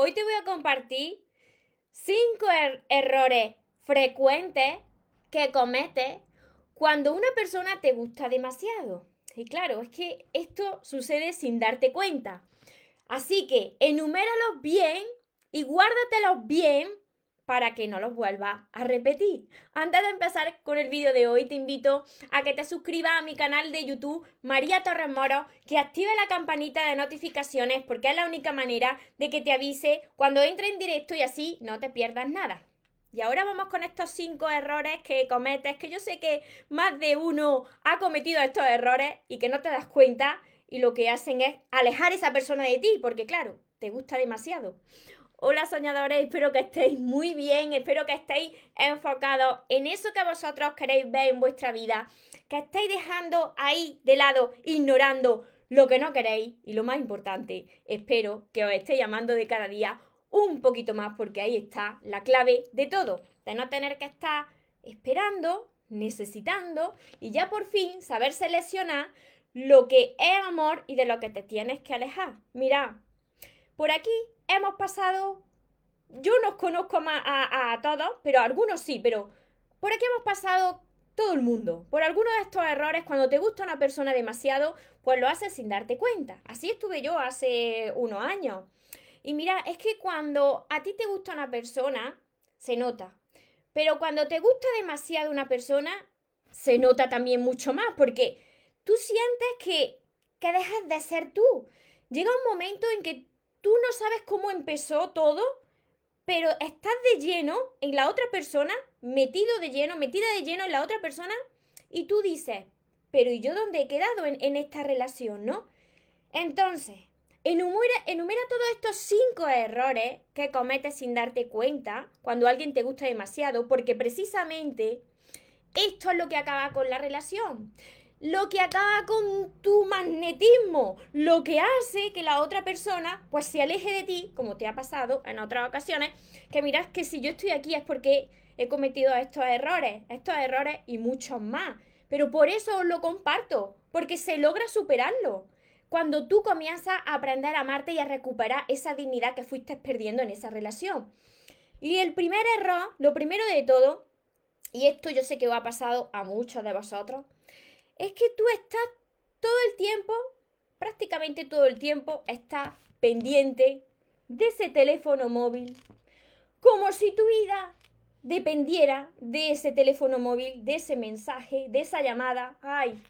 Hoy te voy a compartir cinco er- errores frecuentes que cometes cuando una persona te gusta demasiado. Y claro, es que esto sucede sin darte cuenta. Así que enuméralos bien y guárdatelos bien para que no los vuelva a repetir. Antes de empezar con el vídeo de hoy, te invito a que te suscribas a mi canal de YouTube María Torres Moro, que active la campanita de notificaciones porque es la única manera de que te avise cuando entre en directo y así no te pierdas nada. Y ahora vamos con estos cinco errores que cometes, que yo sé que más de uno ha cometido estos errores y que no te das cuenta y lo que hacen es alejar a esa persona de ti, porque claro, te gusta demasiado. Hola soñadores, espero que estéis muy bien, espero que estéis enfocados en eso que vosotros queréis ver en vuestra vida, que estéis dejando ahí de lado, ignorando lo que no queréis y lo más importante, espero que os esté llamando de cada día un poquito más porque ahí está la clave de todo, de no tener que estar esperando, necesitando y ya por fin saber seleccionar lo que es amor y de lo que te tienes que alejar. Mira, por aquí hemos pasado, yo no conozco más a, todos, pero algunos sí, pero por aquí hemos pasado todo el mundo. Por algunos de estos errores, cuando te gusta una persona demasiado, pues lo haces sin darte cuenta. Así estuve yo hace unos años. Y mira, es que cuando a ti te gusta una persona, se nota. Pero cuando te gusta demasiado una persona, se nota también mucho más, porque tú sientes que, que dejas de ser tú. Llega un momento en que tú no sabes cómo empezó todo, pero estás de lleno en la otra persona, metido de lleno, metida de lleno en la otra persona, y tú dices, pero ¿y yo dónde he quedado en, esta relación, no? Entonces, enumera, enumera todos estos cinco errores que cometes sin darte cuenta cuando alguien te gusta demasiado, porque precisamente esto es lo que acaba con la relación lo que acaba con tu magnetismo, lo que hace que la otra persona pues se aleje de ti, como te ha pasado en otras ocasiones, que miras que si yo estoy aquí es porque he cometido estos errores, estos errores y muchos más. Pero por eso os lo comparto, porque se logra superarlo. Cuando tú comienzas a aprender a amarte y a recuperar esa dignidad que fuiste perdiendo en esa relación. Y el primer error, lo primero de todo, y esto yo sé que os ha pasado a muchos de vosotros, es que tú estás todo el tiempo, prácticamente todo el tiempo, estás pendiente de ese teléfono móvil, como si tu vida dependiera de ese teléfono móvil, de ese mensaje, de esa llamada. Ay,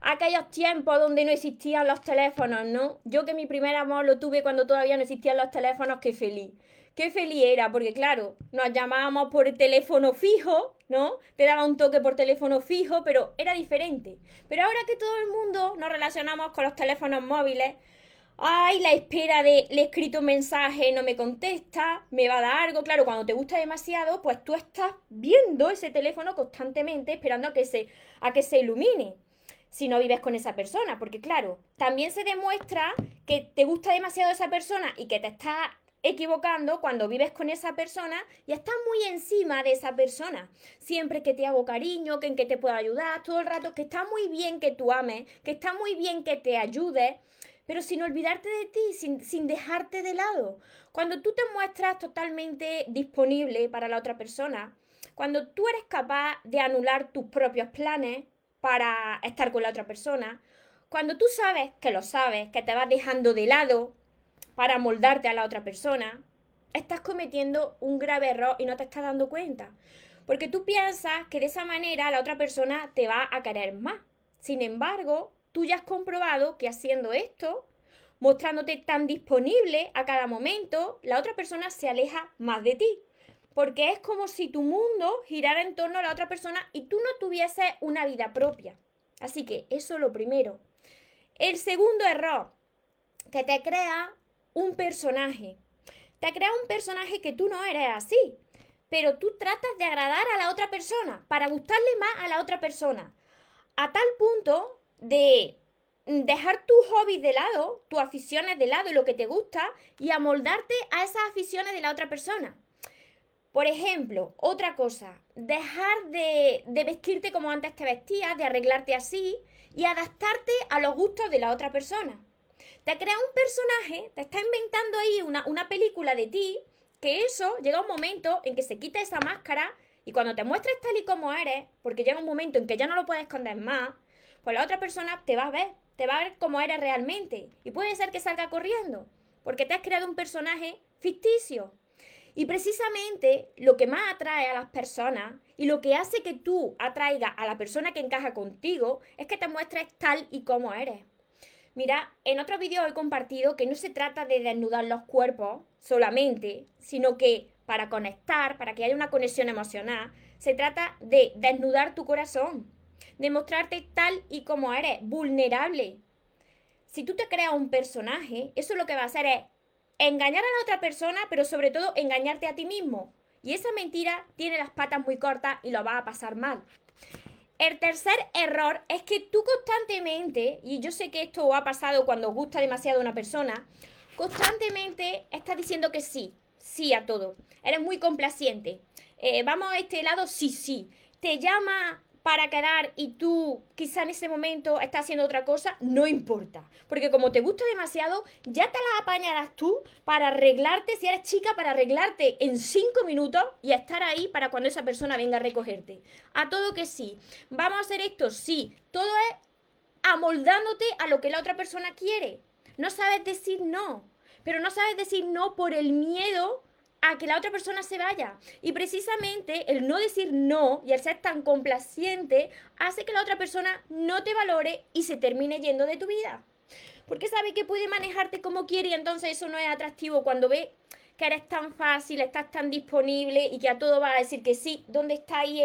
aquellos tiempos donde no existían los teléfonos, ¿no? Yo que mi primer amor lo tuve cuando todavía no existían los teléfonos, qué feliz. Qué feliz era, porque claro, nos llamábamos por el teléfono fijo, ¿no? Te daba un toque por teléfono fijo, pero era diferente. Pero ahora que todo el mundo nos relacionamos con los teléfonos móviles, ay, la espera de le he escrito un mensaje, no me contesta, me va a dar algo. Claro, cuando te gusta demasiado, pues tú estás viendo ese teléfono constantemente esperando a que se, a que se ilumine si no vives con esa persona, porque claro, también se demuestra que te gusta demasiado esa persona y que te está equivocando cuando vives con esa persona y estás muy encima de esa persona. Siempre que te hago cariño, que en que te puedo ayudar, todo el rato, que está muy bien que tú ames, que está muy bien que te ayudes, pero sin olvidarte de ti, sin, sin dejarte de lado. Cuando tú te muestras totalmente disponible para la otra persona, cuando tú eres capaz de anular tus propios planes para estar con la otra persona, cuando tú sabes que lo sabes, que te vas dejando de lado, para moldarte a la otra persona, estás cometiendo un grave error y no te estás dando cuenta. Porque tú piensas que de esa manera la otra persona te va a querer más. Sin embargo, tú ya has comprobado que haciendo esto, mostrándote tan disponible a cada momento, la otra persona se aleja más de ti. Porque es como si tu mundo girara en torno a la otra persona y tú no tuvieses una vida propia. Así que eso es lo primero. El segundo error, que te crea un personaje. Te crea un personaje que tú no eres así, pero tú tratas de agradar a la otra persona, para gustarle más a la otra persona. A tal punto de dejar tus hobbies de lado, tus aficiones de lado y lo que te gusta, y amoldarte a esas aficiones de la otra persona. Por ejemplo, otra cosa, dejar de, de, vestirte como antes te vestías, de arreglarte así y adaptarte a los gustos de la otra persona. Te crea un personaje, te está inventando ahí una, una película de ti, que eso llega un momento en que se quita esa máscara y cuando te muestres tal y como eres, porque llega un momento en que ya no lo puedes esconder más, pues la otra persona te va a ver, te va a ver como eres realmente. Y puede ser que salga corriendo, porque te has creado un personaje ficticio. Y precisamente lo que más atrae a las personas y lo que hace que tú atraigas a la persona que encaja contigo es que te muestres tal y como eres. Mira, en otros vídeos he compartido que no se trata de desnudar los cuerpos solamente, sino que para conectar, para que haya una conexión emocional, se trata de desnudar tu corazón, de mostrarte tal y como eres, vulnerable. Si tú te creas un personaje, eso lo que va a hacer es engañar a la otra persona, pero sobre todo engañarte a ti mismo. Y esa mentira tiene las patas muy cortas y lo va a pasar mal. El tercer error es que tú constantemente, y yo sé que esto ha pasado cuando gusta demasiado una persona, constantemente estás diciendo que sí, sí a todo. Eres muy complaciente. Eh, vamos a este lado, sí, sí. Te llama para quedar y tú quizá en ese momento estás haciendo otra cosa, no importa. Porque como te gusta demasiado, ya te la apañarás tú para arreglarte, si eres chica, para arreglarte en cinco minutos y estar ahí para cuando esa persona venga a recogerte. A todo que sí. ¿Vamos a hacer esto? Sí. Todo es amoldándote a lo que la otra persona quiere. No sabes decir no. Pero no sabes decir no por el miedo a que la otra persona se vaya. Y precisamente el no decir no y el ser tan complaciente hace que la otra persona no te valore y se termine yendo de tu vida. Porque sabe que puede manejarte como quiere y entonces eso no es atractivo cuando ve que eres tan fácil, estás tan disponible y que a todo va a decir que sí. ¿Dónde está ahí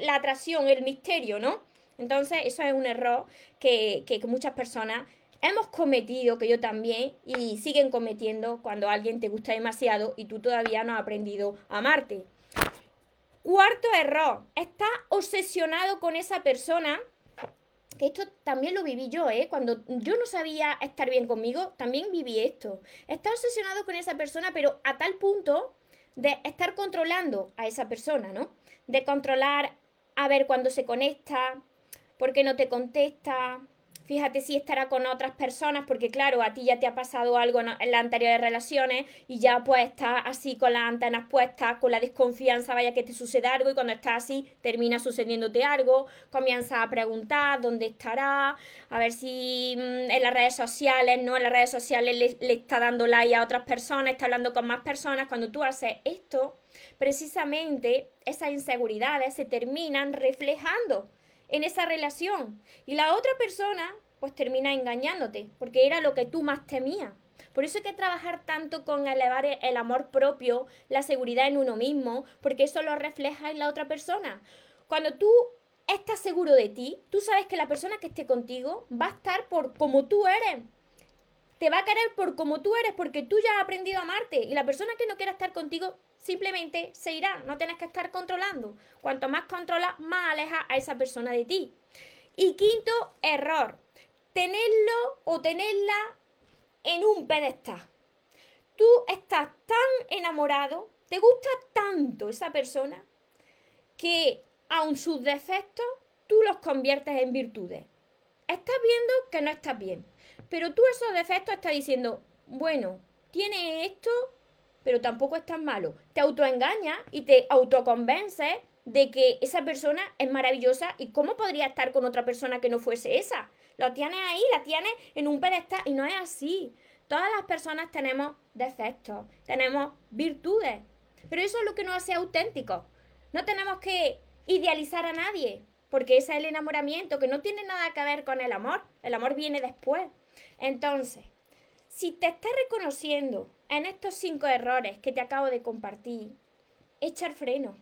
la atracción, el misterio, no? Entonces eso es un error que, que muchas personas hemos cometido, que yo también, y siguen cometiendo cuando alguien te gusta demasiado y tú todavía no has aprendido a amarte. Cuarto error, estás obsesionado con esa persona, que esto también lo viví yo, ¿eh? Cuando yo no sabía estar bien conmigo, también viví esto. Estás obsesionado con esa persona, pero a tal punto de estar controlando a esa persona, ¿no? De controlar a ver cuándo se conecta, por qué no te contesta, Fíjate si estará con otras personas, porque claro, a ti ya te ha pasado algo en, las anteriores relaciones y ya pues estás así con las antenas puestas, con la desconfianza, vaya que te suceda algo y cuando estás así termina sucediéndote algo, comienzas a preguntar dónde estará, a ver si mm, en las redes sociales, ¿no? En las redes sociales le, le está dando like a otras personas, está hablando con más personas. Cuando tú haces esto, precisamente esas inseguridades se terminan reflejando en esa relación. Y la otra persona pues termina engañándote, porque era lo que tú más temías. Por eso hay que trabajar tanto con elevar el amor propio, la seguridad en uno mismo, porque eso lo refleja en la otra persona. Cuando tú estás seguro de ti, tú sabes que la persona que esté contigo va a estar por como tú eres. Te va a querer por como tú eres, porque tú ya has aprendido a amarte. Y la persona que no quiera estar contigo simplemente se irá, no tienes que estar controlando. Cuanto más controlas, más aleja a esa persona de ti. Y quinto error, tenerlo o tenerla en un pedestal. Tú estás tan enamorado, te gusta tanto esa persona, que aun sus defectos, tú los conviertes en virtudes. Estás viendo que no estás bien, pero tú esos defectos estás diciendo, bueno, tiene esto, pero tampoco es tan malo. Te autoengaña y te autoconvence de que esa persona es maravillosa y cómo podría estar con otra persona que no fuese esa. Lo tienes ahí, la tienes en un pedestal y no es así. Todas las personas tenemos defectos, tenemos virtudes, pero eso es lo que nos hace auténticos. No tenemos que idealizar a nadie, porque ese es el enamoramiento, que no tiene nada que ver con el amor. El amor viene después. Entonces, si te estás reconociendo en estos cinco errores que te acabo de compartir, echa freno.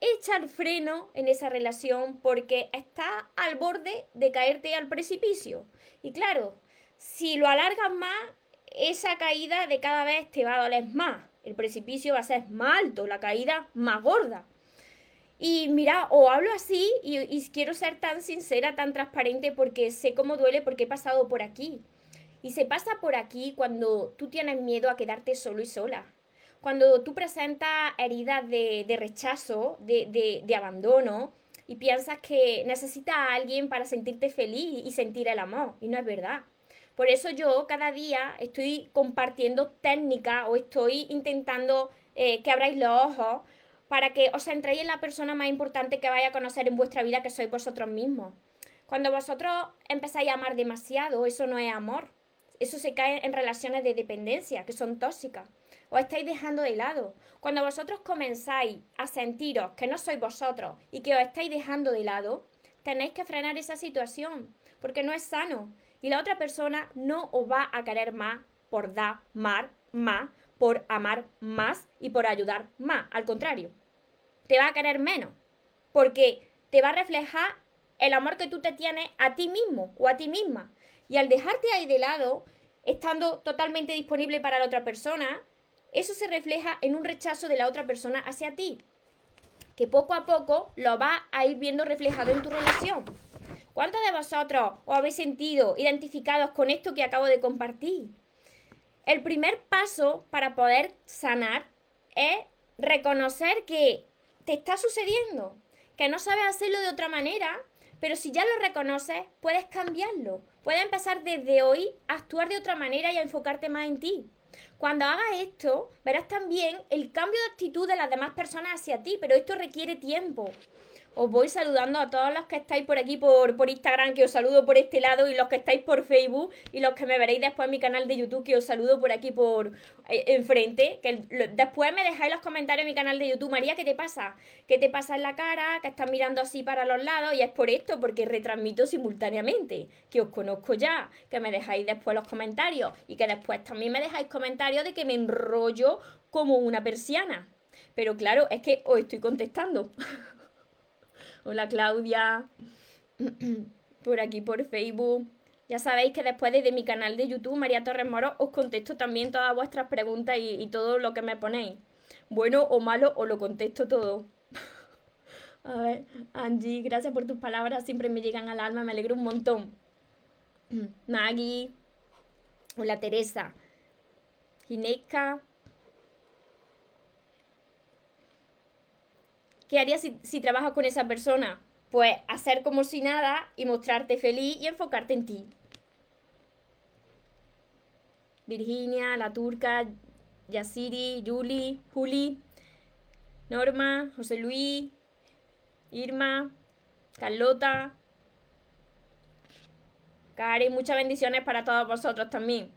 Echa freno en esa relación porque está al borde de caerte al precipicio. Y claro, si lo alargas más, esa caída de cada vez te va a doler más. El precipicio va a ser más alto, la caída más gorda. Y mira, o hablo así y, y quiero ser tan sincera, tan transparente porque sé cómo duele porque he pasado por aquí. Y se pasa por aquí cuando tú tienes miedo a quedarte solo y sola. Cuando tú presentas heridas de, rechazo, de, abandono, y piensas que necesitas a alguien para sentirte feliz y sentir el amor. Y no es verdad. Por eso yo cada día estoy compartiendo técnicas o estoy intentando eh, que abráis los ojos para que os centréis en la persona más importante que vaya a conocer en vuestra vida, que sois vosotros mismos. Cuando vosotros empezáis a amar demasiado, eso no es amor. Eso se cae en relaciones de dependencia, que son tóxicas. Os estáis dejando de lado. Cuando vosotros comenzáis a sentiros que no sois vosotros y que os estáis dejando de lado, tenéis que frenar esa situación, porque no es sano. Y la otra persona no os va a querer más por dar más, más, por amar más y por ayudar más. Al contrario, te va a querer menos, porque te va a reflejar el amor que tú te tienes a ti mismo o a ti misma. Y al dejarte ahí de lado, estando totalmente disponible para la otra persona, eso se refleja en un rechazo de la otra persona hacia ti, que poco a poco lo va a ir viendo reflejado en tu relación. ¿Cuántos de vosotros os habéis sentido identificados con esto que acabo de compartir? El primer paso para poder sanar es reconocer que te está sucediendo, que no sabes hacerlo de otra manera, pero si ya lo reconoces, puedes cambiarlo. Puedes empezar desde hoy a actuar de otra manera y a enfocarte más en ti. Cuando hagas esto, verás también el cambio de actitud de las demás personas hacia ti, pero esto requiere tiempo os voy saludando a todos los que estáis por aquí por, por, Instagram, que os saludo por este lado, y los que estáis por Facebook, y los que me veréis después en mi canal de YouTube, que os saludo por aquí por eh, enfrente. Que después me dejáis los comentarios en mi canal de YouTube. María, ¿qué te pasa? ¿Qué te pasa en la cara? Que estás mirando así para los lados, y es por esto, porque retransmito simultáneamente, que os conozco ya, que me dejáis después los comentarios, y que después también me dejáis comentarios de que me enrollo como una persiana. Pero claro, es que os estoy contestando. Hola Claudia. por aquí por Facebook. Ya sabéis que después desde mi canal de YouTube, María Torres Moro, os contesto también todas vuestras preguntas y, todo lo que me ponéis. Bueno o malo, os lo contesto todo. A ver, Angie, gracias por tus palabras, siempre me llegan al alma, me alegro un montón. Maggie, hola Teresa, Gineca, ¿Qué harías si, trabajas con esa persona? Pues hacer como si nada y mostrarte feliz y enfocarte en ti. Virginia, la turca, Yasiri, Yuli, Juli, Norma, José Luis, Irma, Carlota, Karen, muchas bendiciones para todos vosotros también.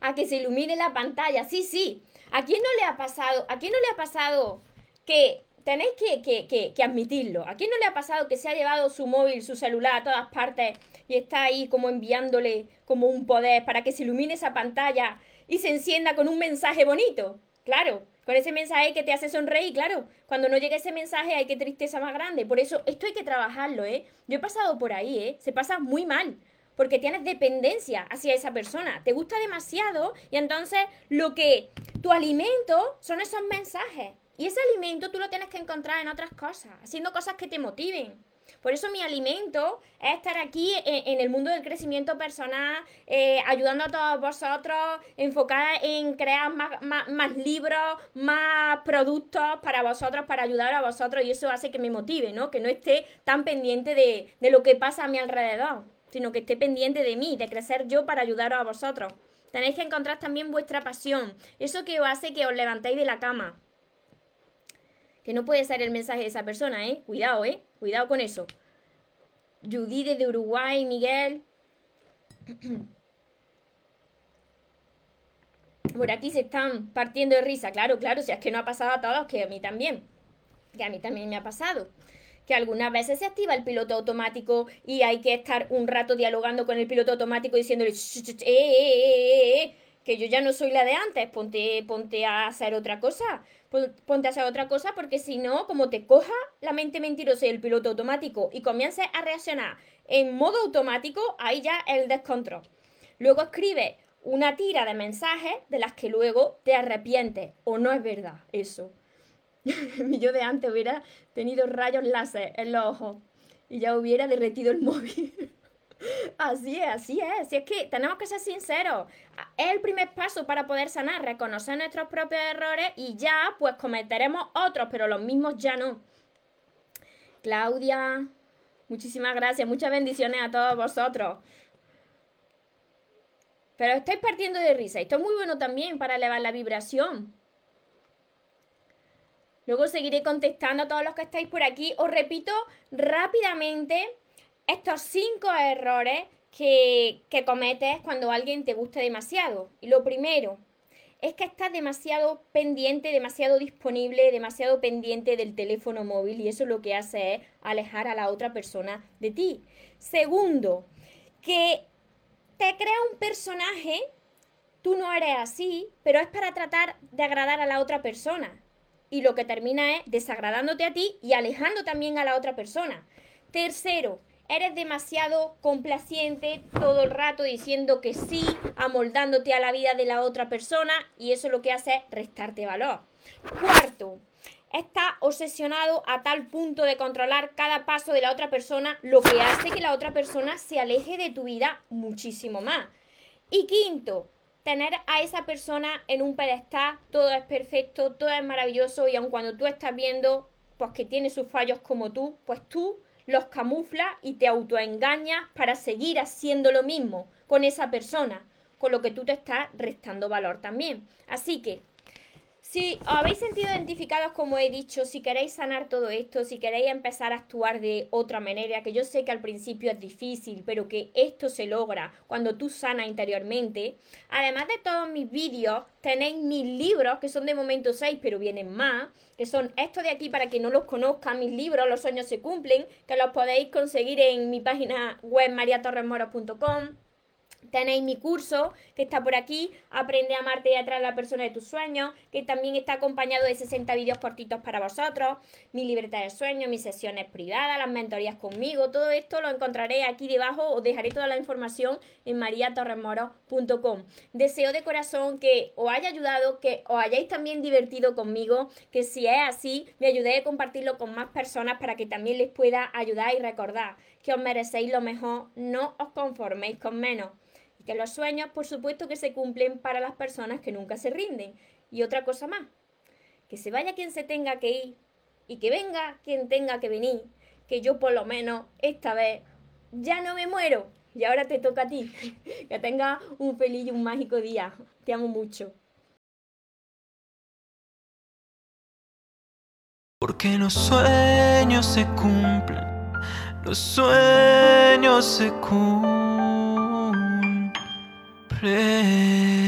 A que se ilumine la pantalla. Sí, sí. ¿A quién no le ha pasado? ¿A quién no le ha pasado que tenéis que, que, admitirlo? ¿A quién no le ha pasado que se ha llevado su móvil, su celular a todas partes y está ahí como enviándole como un poder para que se ilumine esa pantalla y se encienda con un mensaje bonito? Claro, con ese mensaje que te hace sonreír, claro. Cuando no llega ese mensaje hay que tristeza más grande. Por eso esto hay que trabajarlo, ¿eh? Yo he pasado por ahí, ¿eh? Se pasa muy mal porque tienes dependencia hacia esa persona, te gusta demasiado y entonces lo que tu alimento son esos mensajes. Y ese alimento tú lo tienes que encontrar en otras cosas, haciendo cosas que te motiven. Por eso mi alimento es estar aquí en, el mundo del crecimiento personal, eh, ayudando a todos vosotros, enfocada en crear más, libros, más productos para vosotros, para ayudar a vosotros. Y eso hace que me motive, ¿no? Que no esté tan pendiente de, de lo que pasa a mi alrededor sino que esté pendiente de mí, de crecer yo para ayudaros a vosotros. Tenéis que encontrar también vuestra pasión, eso que os hace que os levantéis de la cama. Que no puede ser el mensaje de esa persona, ¿eh? Cuidado, ¿eh? Cuidado con eso. Judy de Uruguay, Miguel. Por aquí se están partiendo de risa. Claro, claro, si es que no ha pasado a todos, que a mí también. Que a mí también me ha pasado que algunas veces se activa el piloto automático y hay que estar un rato dialogando con el piloto automático diciéndole, eh, eh, eh, que yo ya no soy la de antes, ponte, ponte a hacer otra cosa, ponte a hacer otra cosa porque si no, como te coja la mente mentirosa y el piloto automático y comiences a reaccionar en modo automático, ahí ya el descontrol. Luego escribe una tira de mensajes de las que luego te arrepientes o no es verdad eso. Mi yo de antes hubiera tenido rayos láser en los ojos y ya hubiera derretido el móvil. así es, así es. Si es que tenemos que ser sinceros. Es el primer paso para poder sanar, reconocer nuestros propios errores y ya pues cometeremos otros, pero los mismos ya no. Claudia, muchísimas gracias, muchas bendiciones a todos vosotros. Pero estáis partiendo de risa. Esto es muy bueno también para elevar la vibración. Luego seguiré contestando a todos los que estáis por aquí. Os repito rápidamente estos cinco errores que, cometes cuando alguien te gusta demasiado. Y lo primero es que estás demasiado pendiente, demasiado disponible, demasiado pendiente del teléfono móvil y eso lo que hace es alejar a la otra persona de ti. Segundo, que te crea un personaje, tú no eres así, pero es para tratar de agradar a la otra persona. Y lo que termina es desagradándote a ti y alejando también a la otra persona. Tercero, eres demasiado complaciente todo el rato diciendo que sí, amoldándote a la vida de la otra persona y eso lo que hace es restarte valor. Cuarto, estás obsesionado a tal punto de controlar cada paso de la otra persona, lo que hace que la otra persona se aleje de tu vida muchísimo más. Y quinto, tener a esa persona en un pedestal, todo es perfecto, todo es maravilloso y aun cuando tú estás viendo pues que tiene sus fallos como tú, pues tú los camuflas y te autoengañas para seguir haciendo lo mismo con esa persona, con lo que tú te estás restando valor también. Así que si os habéis sentido identificados, como he dicho, si queréis sanar todo esto, si queréis empezar a actuar de otra manera, que yo sé que al principio es difícil, pero que esto se logra cuando tú sanas interiormente, además de todos mis vídeos, tenéis mis libros, que son de momento seis, pero vienen más, que son estos de aquí para que no los conozcan, mis libros, Los sueños se cumplen, que los podéis conseguir en mi página web mariatorresmoro.com Tenéis mi curso que está por aquí, Aprende a amarte y atraer a la persona de tus sueños, que también está acompañado de 60 vídeos cortitos para vosotros, mi libertad de sueño, mis sesiones privadas, las mentorías conmigo, todo esto lo encontraré aquí debajo, os dejaré toda la información en mariatorremoro.com. Deseo de corazón que os haya ayudado, que os hayáis también divertido conmigo, que si es así, me ayudéis a compartirlo con más personas para que también les pueda ayudar y recordar que os merecéis lo mejor, no os conforméis con menos que los sueños, por supuesto, que se cumplen para las personas que nunca se rinden. Y otra cosa más, que se vaya quien se tenga que ir y que venga quien tenga que venir, que yo por lo menos esta vez ya no me muero. Y ahora te toca a ti. que tengas un feliz y un mágico día. Te amo mucho. Porque los sueños se cumplen, los sueños se cumplen. pray.